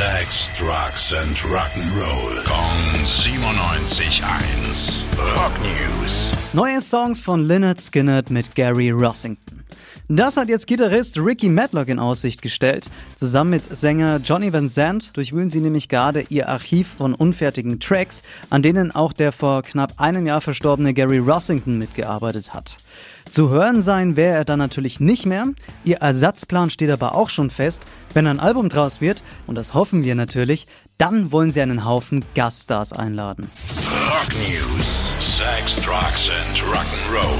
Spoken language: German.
Sex, Drugs and Rock'n'Roll. Kong 97.1. Rock News. Neue Songs von Lynyrd Skynyrd mit Gary Rossington. Das hat jetzt Gitarrist Ricky Matlock in Aussicht gestellt. Zusammen mit Sänger Johnny Van Zandt durchwühlen sie nämlich gerade ihr Archiv von unfertigen Tracks, an denen auch der vor knapp einem Jahr verstorbene Gary Rossington mitgearbeitet hat. Zu hören sein wäre er dann natürlich nicht mehr. Ihr Ersatzplan steht aber auch schon fest. Wenn ein Album draus wird, und das hoffen wir natürlich, dann wollen sie einen Haufen Gaststars einladen. Rock News. Sex, Drugs and Rock'n'Roll.